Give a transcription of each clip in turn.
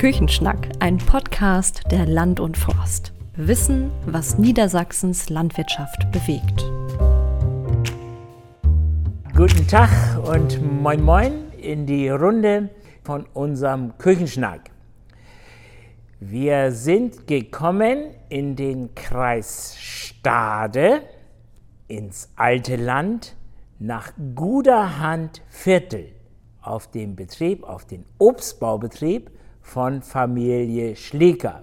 Küchenschnack, ein Podcast der Land und Forst. Wissen, was Niedersachsens Landwirtschaft bewegt. Guten Tag und moin moin in die Runde von unserem Küchenschnack. Wir sind gekommen in den Kreis Stade, ins alte Land, nach Guderhand Viertel, auf dem Betrieb, auf den Obstbaubetrieb von Familie Schlieker.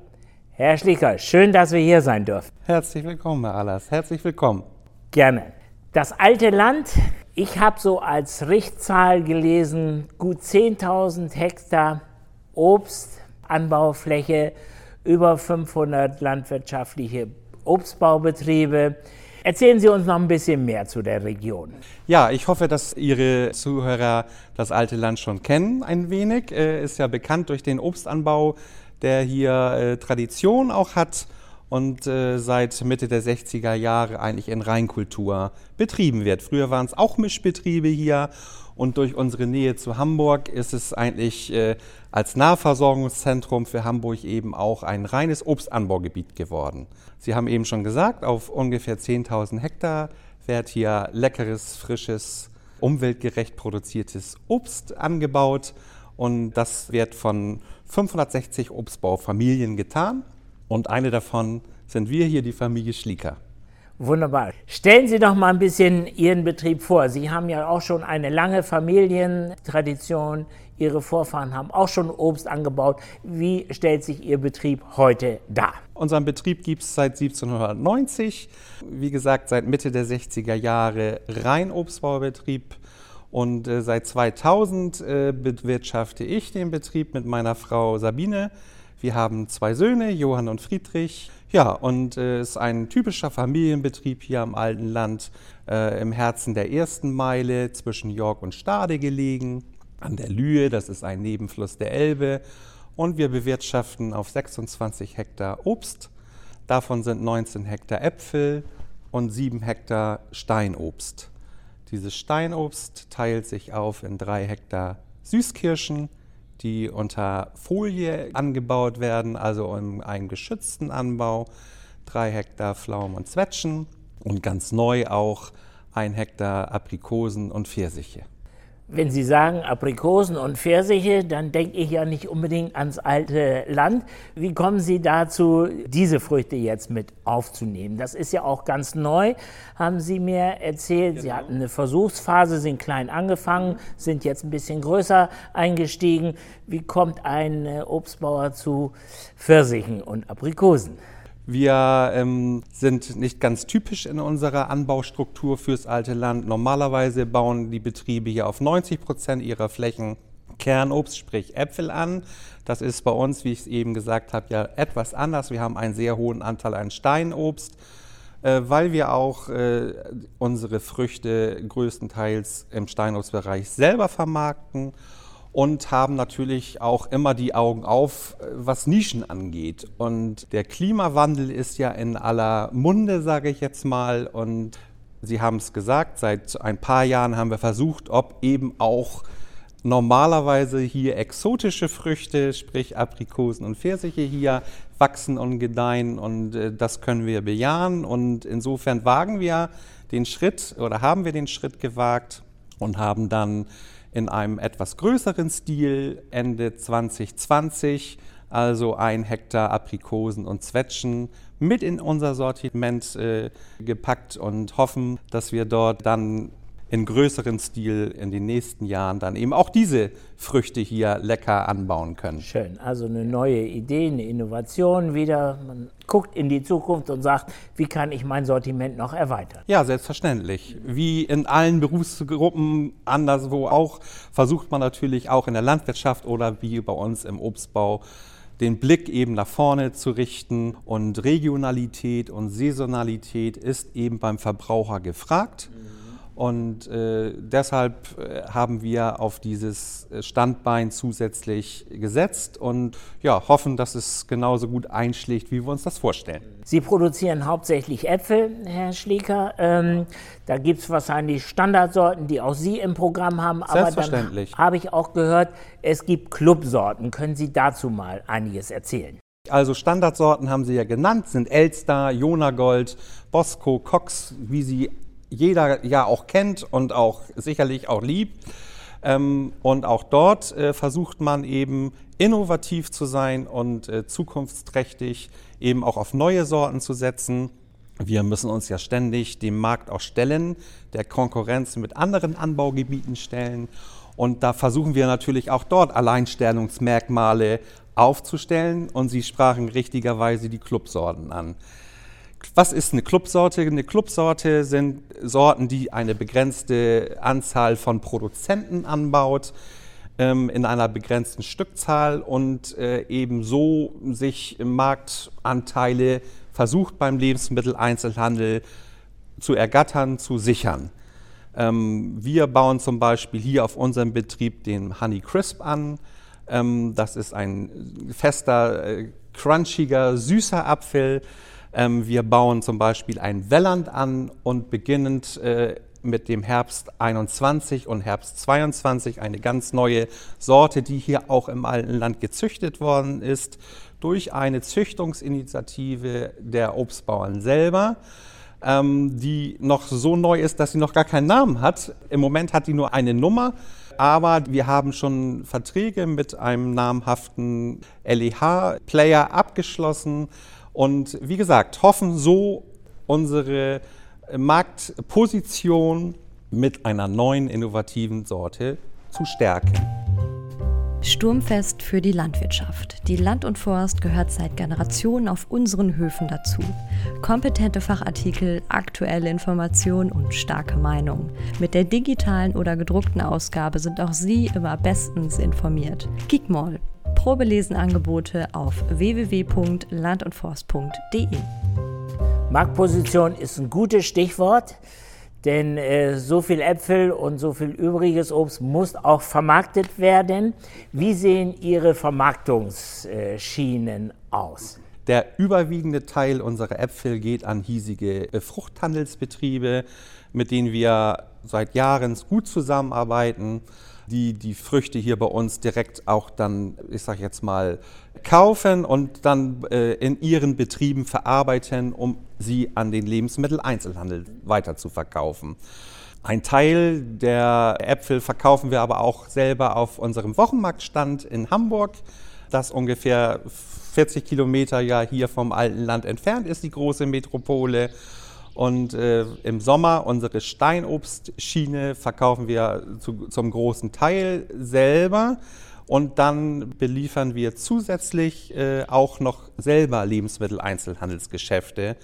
Herr Schlieker, schön, dass wir hier sein dürfen. Herzlich willkommen, Herr Allers. Herzlich willkommen. Gerne. Das alte Land, ich habe so als Richtzahl gelesen, gut 10.000 Hektar Obstanbaufläche, über 500 landwirtschaftliche Obstbaubetriebe. Erzählen Sie uns noch ein bisschen mehr zu der Region. Ja, ich hoffe, dass Ihre Zuhörer das alte Land schon kennen, ein wenig. Äh, ist ja bekannt durch den Obstanbau, der hier äh, Tradition auch hat und äh, seit Mitte der 60er Jahre eigentlich in Reinkultur betrieben wird. Früher waren es auch Mischbetriebe hier und durch unsere Nähe zu Hamburg ist es eigentlich äh, als Nahversorgungszentrum für Hamburg eben auch ein reines Obstanbaugebiet geworden. Sie haben eben schon gesagt, auf ungefähr 10.000 Hektar wird hier leckeres, frisches, umweltgerecht produziertes Obst angebaut und das wird von 560 Obstbaufamilien getan und eine davon sind wir hier, die Familie Schlieker. Wunderbar. Stellen Sie doch mal ein bisschen Ihren Betrieb vor. Sie haben ja auch schon eine lange Familientradition. Ihre Vorfahren haben auch schon Obst angebaut. Wie stellt sich Ihr Betrieb heute dar? Unseren Betrieb gibt es seit 1790. Wie gesagt, seit Mitte der 60er Jahre rein Obstbaubetrieb. Und äh, seit 2000 äh, bewirtschafte ich den Betrieb mit meiner Frau Sabine. Wir haben zwei Söhne, Johann und Friedrich. Ja, und es äh, ist ein typischer Familienbetrieb hier am alten Land, äh, im Herzen der ersten Meile zwischen York und Stade gelegen, an der Lühe, das ist ein Nebenfluss der Elbe. Und wir bewirtschaften auf 26 Hektar Obst. Davon sind 19 Hektar Äpfel und 7 Hektar Steinobst. Dieses Steinobst teilt sich auf in 3 Hektar Süßkirschen, die unter Folie angebaut werden, also in einem geschützten Anbau, drei Hektar Pflaumen und Zwetschgen und ganz neu auch ein Hektar Aprikosen und Pfirsiche. Wenn Sie sagen Aprikosen und Pfirsiche, dann denke ich ja nicht unbedingt ans alte Land. Wie kommen Sie dazu, diese Früchte jetzt mit aufzunehmen? Das ist ja auch ganz neu, haben Sie mir erzählt. Genau. Sie hatten eine Versuchsphase, sind klein angefangen, sind jetzt ein bisschen größer eingestiegen. Wie kommt ein äh, Obstbauer zu Pfirsichen und Aprikosen? Wir ähm, sind nicht ganz typisch in unserer Anbaustruktur fürs alte Land. Normalerweise bauen die Betriebe hier auf 90 Prozent ihrer Flächen Kernobst, sprich Äpfel an. Das ist bei uns, wie ich es eben gesagt habe, ja etwas anders. Wir haben einen sehr hohen Anteil an Steinobst, äh, weil wir auch äh, unsere Früchte größtenteils im Steinobstbereich selber vermarkten und haben natürlich auch immer die Augen auf, was Nischen angeht. Und der Klimawandel ist ja in aller Munde, sage ich jetzt mal. Und Sie haben es gesagt, seit ein paar Jahren haben wir versucht, ob eben auch normalerweise hier exotische Früchte, sprich Aprikosen und Pfirsiche hier wachsen und gedeihen und äh, das können wir bejahen und insofern wagen wir den Schritt oder haben wir den Schritt gewagt und haben dann in einem etwas größeren Stil Ende 2020, also ein Hektar Aprikosen und Zwetschgen mit in unser Sortiment äh, gepackt und hoffen, dass wir dort dann in größerem Stil in den nächsten Jahren dann eben auch diese Früchte hier lecker anbauen können. Schön, also eine neue Idee, eine Innovation wieder. Man guckt in die Zukunft und sagt, wie kann ich mein Sortiment noch erweitern? Ja, selbstverständlich. Wie in allen Berufsgruppen anderswo auch, versucht man natürlich auch in der Landwirtschaft oder wie bei uns im Obstbau den Blick eben nach vorne zu richten und Regionalität und Saisonalität ist eben beim Verbraucher gefragt. Mhm. Und äh, deshalb äh, haben wir auf dieses äh, Standbein zusätzlich gesetzt und ja, hoffen, dass es genauso gut einschlägt, wie wir uns das vorstellen. Sie produzieren hauptsächlich Äpfel, Herr Schlieker. Ähm, da gibt es wahrscheinlich Standardsorten, die auch Sie im Programm haben. Aber Selbstverständlich. habe ich auch gehört, es gibt Clubsorten. Können Sie dazu mal einiges erzählen? Also Standardsorten haben Sie ja genannt, sind Elster, Jonagold, Bosco, Cox, wie Sie jeder ja auch kennt und auch sicherlich auch liebt. Ähm, und auch dort äh, versucht man eben innovativ zu sein und äh, zukunftsträchtig eben auch auf neue Sorten zu setzen. Wir müssen uns ja ständig dem Markt auch stellen, der Konkurrenz mit anderen Anbaugebieten stellen. Und da versuchen wir natürlich auch dort Alleinstellungsmerkmale aufzustellen. Und Sie sprachen richtigerweise die Clubsorten an. Was ist eine Clubsorte? Eine Clubsorte sind Sorten, die eine begrenzte Anzahl von Produzenten anbaut ähm, in einer begrenzten Stückzahl und äh, ebenso sich Marktanteile versucht beim Lebensmitteleinzelhandel zu ergattern, zu sichern. Ähm, wir bauen zum Beispiel hier auf unserem Betrieb den Honey Crisp an. Ähm, das ist ein fester, äh, crunchiger, süßer Apfel ähm, wir bauen zum Beispiel ein Welland an und beginnend äh, mit dem Herbst 21 und Herbst 22 eine ganz neue Sorte, die hier auch im alten Land gezüchtet worden ist, durch eine Züchtungsinitiative der Obstbauern selber, ähm, die noch so neu ist, dass sie noch gar keinen Namen hat. Im Moment hat die nur eine Nummer, aber wir haben schon Verträge mit einem namhaften LEH-Player abgeschlossen und wie gesagt, hoffen so unsere Marktposition mit einer neuen innovativen Sorte zu stärken. Sturmfest für die Landwirtschaft. Die Land und Forst gehört seit Generationen auf unseren Höfen dazu. Kompetente Fachartikel, aktuelle Informationen und starke Meinung. Mit der digitalen oder gedruckten Ausgabe sind auch Sie immer bestens informiert. Geekmall, Probelesenangebote auf www.landundforst.de. Marktposition ist ein gutes Stichwort, denn äh, so viel Äpfel und so viel übriges Obst muss auch vermarktet werden. Wie sehen Ihre Vermarktungsschienen aus? Der überwiegende Teil unserer Äpfel geht an hiesige äh, Fruchthandelsbetriebe, mit denen wir seit Jahren gut zusammenarbeiten die die Früchte hier bei uns direkt auch dann, ich sage jetzt mal, kaufen und dann äh, in ihren Betrieben verarbeiten, um sie an den Lebensmitteleinzelhandel weiter zu verkaufen. Ein Teil der Äpfel verkaufen wir aber auch selber auf unserem Wochenmarktstand in Hamburg, das ungefähr 40 Kilometer ja hier vom alten Land entfernt ist, die große Metropole. Und äh, im Sommer unsere Steinobstschiene verkaufen wir zu, zum großen Teil selber. Und dann beliefern wir zusätzlich äh, auch noch selber Lebensmitteleinzelhandelsgeschäfte,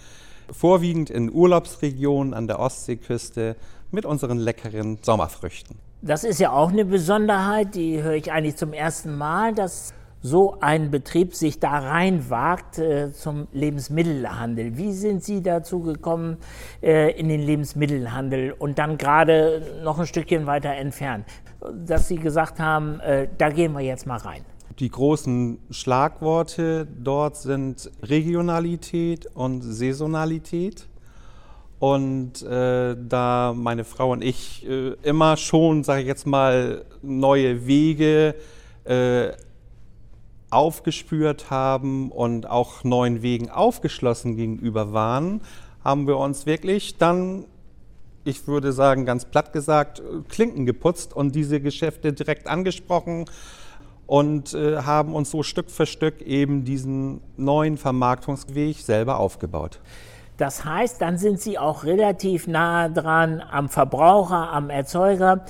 vorwiegend in Urlaubsregionen an der Ostseeküste mit unseren leckeren Sommerfrüchten. Das ist ja auch eine Besonderheit, die höre ich eigentlich zum ersten Mal, dass so ein Betrieb sich da reinwagt äh, zum Lebensmittelhandel. Wie sind Sie dazu gekommen äh, in den Lebensmittelhandel und dann gerade noch ein Stückchen weiter entfernt, dass Sie gesagt haben, äh, da gehen wir jetzt mal rein? Die großen Schlagworte dort sind Regionalität und Saisonalität. Und äh, da meine Frau und ich äh, immer schon, sage ich jetzt mal, neue Wege äh, aufgespürt haben und auch neuen Wegen aufgeschlossen gegenüber waren, haben wir uns wirklich dann, ich würde sagen, ganz platt gesagt, Klinken geputzt und diese Geschäfte direkt angesprochen und äh, haben uns so Stück für Stück eben diesen neuen Vermarktungsweg selber aufgebaut. Das heißt, dann sind Sie auch relativ nah dran am Verbraucher, am Erzeuger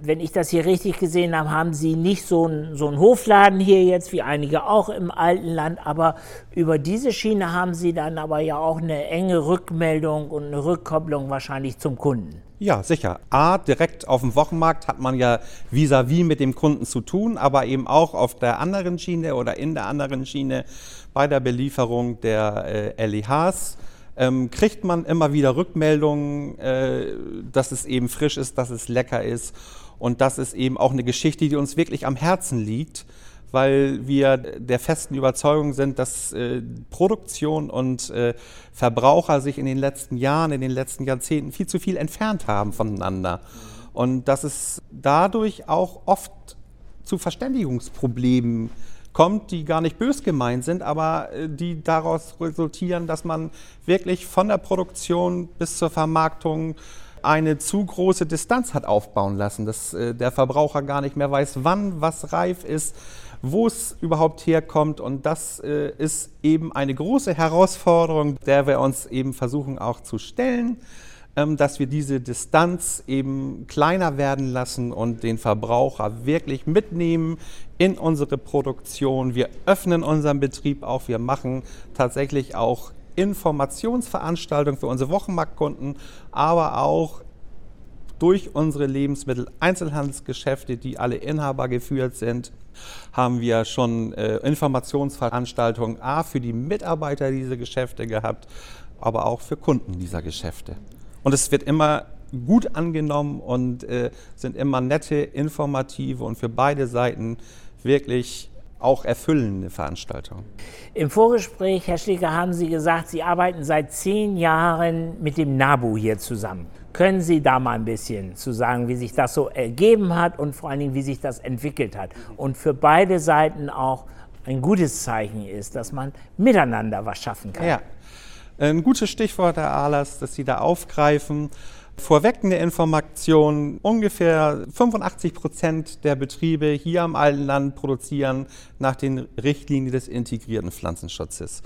wenn ich das hier richtig gesehen habe, haben Sie nicht so einen so Hofladen hier jetzt, wie einige auch im alten Land, aber über diese Schiene haben Sie dann aber ja auch eine enge Rückmeldung und eine Rückkopplung wahrscheinlich zum Kunden. Ja, sicher. A, direkt auf dem Wochenmarkt hat man ja vis-à-vis -vis mit dem Kunden zu tun, aber eben auch auf der anderen Schiene oder in der anderen Schiene bei der Belieferung der äh, LEHs ähm, kriegt man immer wieder Rückmeldungen, äh, dass es eben frisch ist, dass es lecker ist und das ist eben auch eine Geschichte, die uns wirklich am Herzen liegt, weil wir der festen Überzeugung sind, dass äh, Produktion und äh, Verbraucher sich in den letzten Jahren, in den letzten Jahrzehnten viel zu viel entfernt haben voneinander. Und dass es dadurch auch oft zu Verständigungsproblemen kommt, die gar nicht bös gemeint sind, aber äh, die daraus resultieren, dass man wirklich von der Produktion bis zur Vermarktung eine zu große Distanz hat aufbauen lassen, dass äh, der Verbraucher gar nicht mehr weiß, wann was reif ist, wo es überhaupt herkommt. Und das äh, ist eben eine große Herausforderung, der wir uns eben versuchen auch zu stellen, ähm, dass wir diese Distanz eben kleiner werden lassen und den Verbraucher wirklich mitnehmen in unsere Produktion. Wir öffnen unseren Betrieb auch, wir machen tatsächlich auch Informationsveranstaltungen für unsere Wochenmarktkunden, aber auch durch unsere Lebensmittel-Einzelhandelsgeschäfte, die alle Inhaber geführt sind, haben wir schon äh, Informationsveranstaltungen A für die Mitarbeiter dieser Geschäfte gehabt, aber auch für Kunden dieser Geschäfte. Und es wird immer gut angenommen und äh, sind immer nette, informative und für beide Seiten wirklich auch erfüllende Veranstaltungen. Im Vorgespräch, Herr Schläger, haben Sie gesagt, Sie arbeiten seit zehn Jahren mit dem NABU hier zusammen. Können Sie da mal ein bisschen zu sagen, wie sich das so ergeben hat und vor allen Dingen, wie sich das entwickelt hat? Und für beide Seiten auch ein gutes Zeichen ist, dass man miteinander was schaffen kann. Ja, ein gutes Stichwort, Herr Ahlers, dass Sie da aufgreifen. Vorweg eine Information, ungefähr 85 Prozent der Betriebe hier am Altenland produzieren nach den Richtlinien des integrierten Pflanzenschutzes.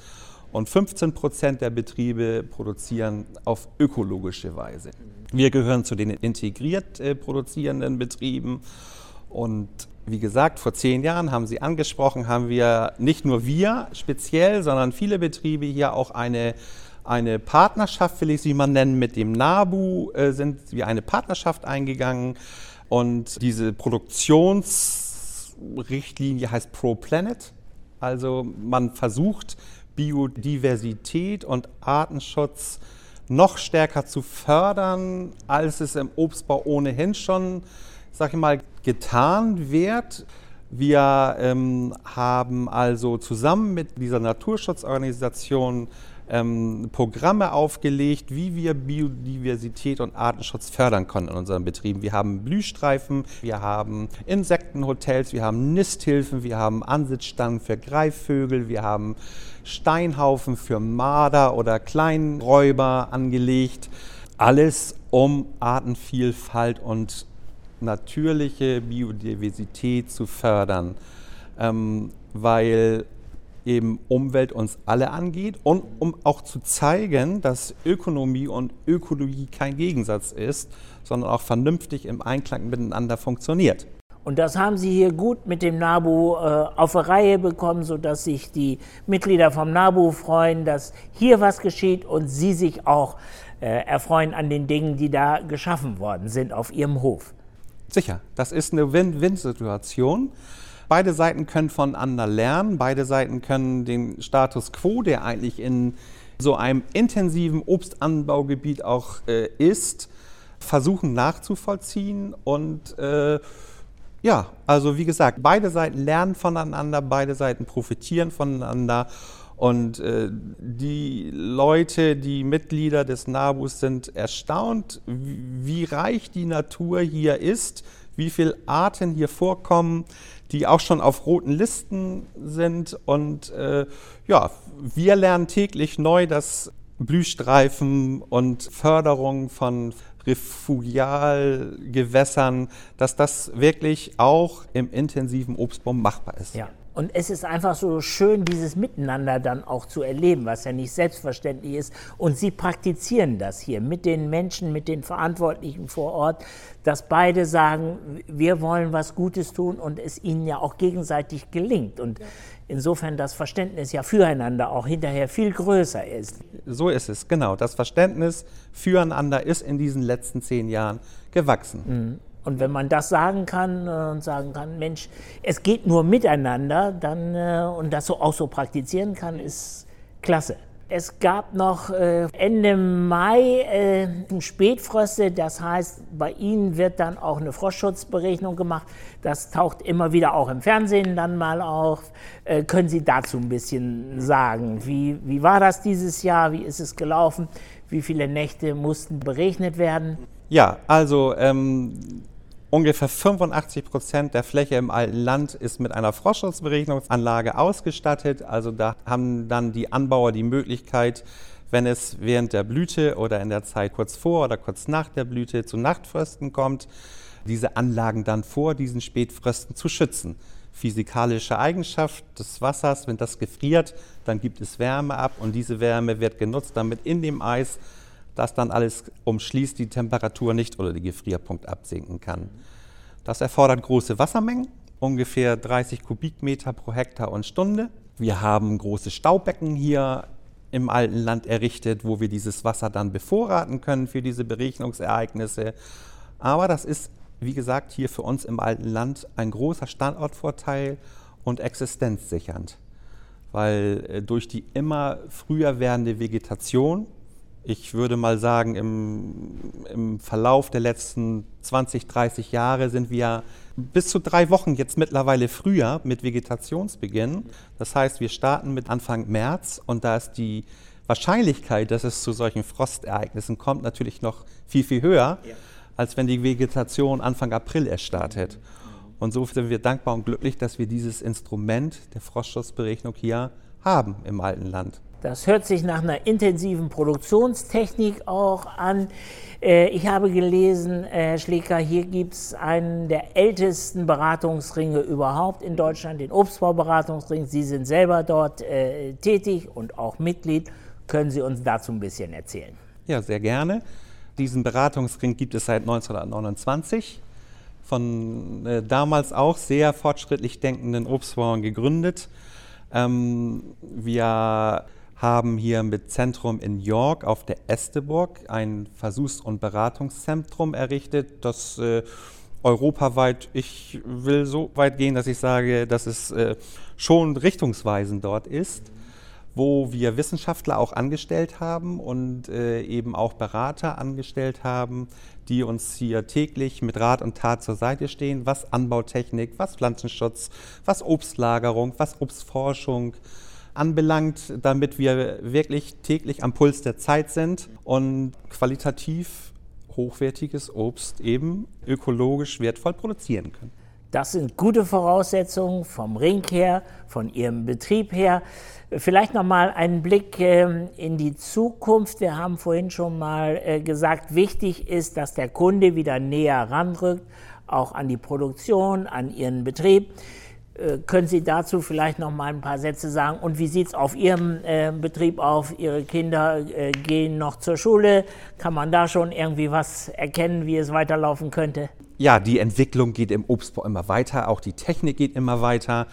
Und 15 Prozent der Betriebe produzieren auf ökologische Weise. Wir gehören zu den integriert äh, produzierenden Betrieben. Und wie gesagt, vor zehn Jahren haben Sie angesprochen, haben wir nicht nur wir speziell, sondern viele Betriebe hier auch eine eine Partnerschaft, will ich sie mal nennen, mit dem NABU äh, sind wir eine Partnerschaft eingegangen und diese Produktionsrichtlinie heißt ProPlanet. Also man versucht Biodiversität und Artenschutz noch stärker zu fördern, als es im Obstbau ohnehin schon, sag ich mal, getan wird. Wir ähm, haben also zusammen mit dieser Naturschutzorganisation ähm, Programme aufgelegt, wie wir Biodiversität und Artenschutz fördern können in unseren Betrieben. Wir haben Blühstreifen, wir haben Insektenhotels, wir haben Nisthilfen, wir haben Ansitzstangen für Greifvögel, wir haben Steinhaufen für Marder oder Kleinräuber angelegt. Alles um Artenvielfalt und natürliche Biodiversität zu fördern, ähm, weil eben Umwelt uns alle angeht und um auch zu zeigen, dass Ökonomie und Ökologie kein Gegensatz ist, sondern auch vernünftig im Einklang miteinander funktioniert. Und das haben Sie hier gut mit dem NABU äh, auf eine Reihe bekommen, sodass sich die Mitglieder vom NABU freuen, dass hier was geschieht und Sie sich auch äh, erfreuen an den Dingen, die da geschaffen worden sind auf Ihrem Hof. Sicher, das ist eine Win-Win-Situation. Beide Seiten können voneinander lernen, beide Seiten können den Status quo, der eigentlich in so einem intensiven Obstanbaugebiet auch äh, ist, versuchen nachzuvollziehen und äh, ja, also wie gesagt, beide Seiten lernen voneinander, beide Seiten profitieren voneinander. Und äh, die Leute, die Mitglieder des NABUs sind erstaunt, wie reich die Natur hier ist, wie viele Arten hier vorkommen, die auch schon auf roten Listen sind. Und äh, ja, wir lernen täglich neu, dass Blühstreifen und Förderung von Refugialgewässern, dass das wirklich auch im intensiven Obstbau machbar ist. Ja. Und es ist einfach so schön, dieses Miteinander dann auch zu erleben, was ja nicht selbstverständlich ist. Und Sie praktizieren das hier mit den Menschen, mit den Verantwortlichen vor Ort, dass beide sagen, wir wollen was Gutes tun und es ihnen ja auch gegenseitig gelingt. Und insofern das Verständnis ja füreinander auch hinterher viel größer ist. So ist es, genau. Das Verständnis füreinander ist in diesen letzten zehn Jahren gewachsen. Mhm. Und wenn man das sagen kann äh, und sagen kann, Mensch, es geht nur miteinander, dann äh, und das so auch so praktizieren kann, ist klasse. Es gab noch äh, Ende Mai Spätfröste, das heißt, bei Ihnen wird dann auch eine Frostschutzberechnung gemacht. Das taucht immer wieder auch im Fernsehen dann mal auf. Können Sie dazu ein bisschen sagen? Wie, wie war das dieses Jahr? Wie ist es gelaufen? Wie viele Nächte mussten berechnet werden? Ja, also ähm, ungefähr 85 Prozent der Fläche im alten Land ist mit einer Frostschutzberechnungsanlage ausgestattet. Also da haben dann die Anbauer die Möglichkeit, wenn es während der Blüte oder in der Zeit kurz vor oder kurz nach der Blüte zu Nachtfrösten kommt, diese Anlagen dann vor diesen Spätfrösten zu schützen. Physikalische Eigenschaft des Wassers, wenn das gefriert, dann gibt es Wärme ab und diese Wärme wird genutzt, damit in dem Eis das dann alles umschließt, die Temperatur nicht oder den Gefrierpunkt absinken kann. Das erfordert große Wassermengen, ungefähr 30 Kubikmeter pro Hektar und Stunde. Wir haben große Staubecken hier im alten Land errichtet, wo wir dieses Wasser dann bevorraten können für diese Beregnungsereignisse. Aber das ist, wie gesagt, hier für uns im alten Land ein großer Standortvorteil und existenzsichernd, weil äh, durch die immer früher werdende Vegetation ich würde mal sagen, im, im, Verlauf der letzten 20, 30 Jahre sind wir bis zu drei Wochen jetzt mittlerweile früher mit Vegetationsbeginn. Das heißt, wir starten mit Anfang März und da ist die Wahrscheinlichkeit, dass es zu solchen Frostereignissen kommt, natürlich noch viel, viel höher, ja. als wenn die Vegetation Anfang April erst startet. Und so sind wir dankbar und glücklich, dass wir dieses Instrument der Frostschutzberechnung hier haben im alten Land. Das hört sich nach einer intensiven Produktionstechnik auch an. Äh, ich habe gelesen, Herr Schleker, hier gibt es einen der ältesten Beratungsringe überhaupt in Deutschland, den Obstbauberatungsring. Sie sind selber dort äh, tätig und auch Mitglied. Können Sie uns dazu ein bisschen erzählen? Ja, sehr gerne. Diesen Beratungsring gibt es seit 1929 von äh, damals auch sehr fortschrittlich denkenden Obstbauern gegründet. Ähm, wir haben hier mit Zentrum in York auf der Esteburg ein Versuchs- und Beratungszentrum errichtet, das äh, europaweit, ich will so weit gehen, dass ich sage, dass es äh, schon richtungsweisend dort ist, wo wir Wissenschaftler auch angestellt haben und äh, eben auch Berater angestellt haben, die uns hier täglich mit Rat und Tat zur Seite stehen, was Anbautechnik, was Pflanzenschutz, was Obstlagerung, was Obstforschung, anbelangt, damit wir wirklich täglich am Puls der Zeit sind und qualitativ hochwertiges Obst eben ökologisch wertvoll produzieren können. Das sind gute Voraussetzungen vom Ring her, von Ihrem Betrieb her. Vielleicht noch mal einen Blick ähm, in die Zukunft. Wir haben vorhin schon mal äh, gesagt, wichtig ist, dass der Kunde wieder näher ranrückt, auch an die Produktion, an Ihren Betrieb. Äh, können Sie dazu vielleicht noch mal ein paar Sätze sagen? Und wie sieht es auf Ihrem äh, Betrieb auf? Ihre Kinder äh, gehen noch zur Schule. Kann man da schon irgendwie was erkennen, wie es weiterlaufen könnte? Ja, die Entwicklung geht im Obstbau immer weiter, auch die Technik geht immer weiter.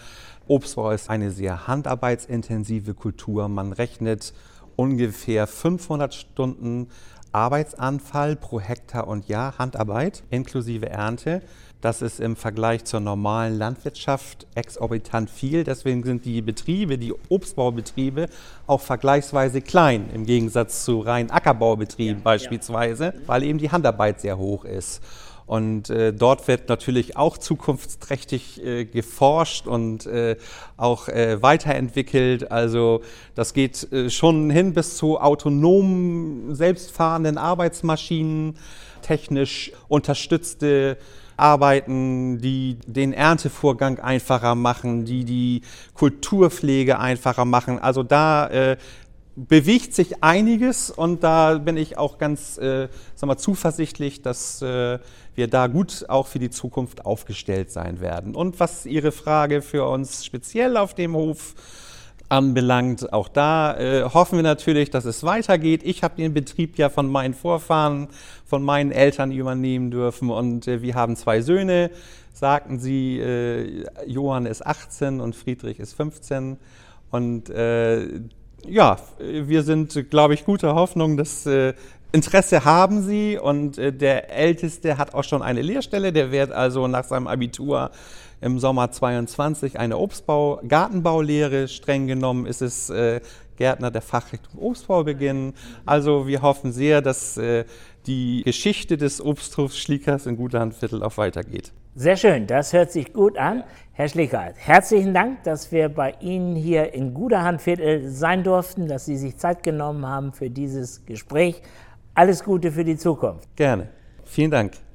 Obstbau ist eine sehr handarbeitsintensive Kultur. Man rechnet ungefähr 500 Stunden Arbeitsanfall pro Hektar und Jahr Handarbeit inklusive Ernte. Das ist im Vergleich zur normalen Landwirtschaft exorbitant viel. Deswegen sind die Betriebe, die Obstbaubetriebe, auch vergleichsweise klein im Gegensatz zu rein Ackerbaubetrieben ja, beispielsweise, ja. weil eben die Handarbeit sehr hoch ist. Und äh, dort wird natürlich auch zukunftsträchtig äh, geforscht und äh, auch äh, weiterentwickelt. Also das geht äh, schon hin bis zu autonomen, selbstfahrenden Arbeitsmaschinen, technisch unterstützte Arbeiten, die den Erntevorgang einfacher machen, die die Kulturpflege einfacher machen. Also da äh, bewegt sich einiges und da bin ich auch ganz äh, sag mal, zuversichtlich, dass äh, wir da gut auch für die Zukunft aufgestellt sein werden. Und was Ihre Frage für uns speziell auf dem Hof anbelangt. Auch da äh, hoffen wir natürlich, dass es weitergeht. Ich habe den Betrieb ja von meinen Vorfahren, von meinen Eltern übernehmen dürfen und äh, wir haben zwei Söhne, sagten sie. Äh, Johann ist 18 und Friedrich ist 15 und äh, ja, wir sind, glaube ich, guter Hoffnung, dass äh, Interesse haben sie und äh, der Älteste hat auch schon eine Lehrstelle. Der wird also nach seinem Abitur im Sommer 22 eine Obstbau, Gartenbaulehre. Streng genommen ist es äh, Gärtner der Fachrichtung Obstbau beginnen. Also wir hoffen sehr, dass äh, die Geschichte des Obsthofs Schliekers in Guterhandviertel auch weitergeht. Sehr schön, das hört sich gut an. Herr Schlickert, herzlichen Dank, dass wir bei Ihnen hier in Guterhandviertel sein durften, dass Sie sich Zeit genommen haben für dieses Gespräch. Alles Gute für die Zukunft. Gerne. Vielen Dank.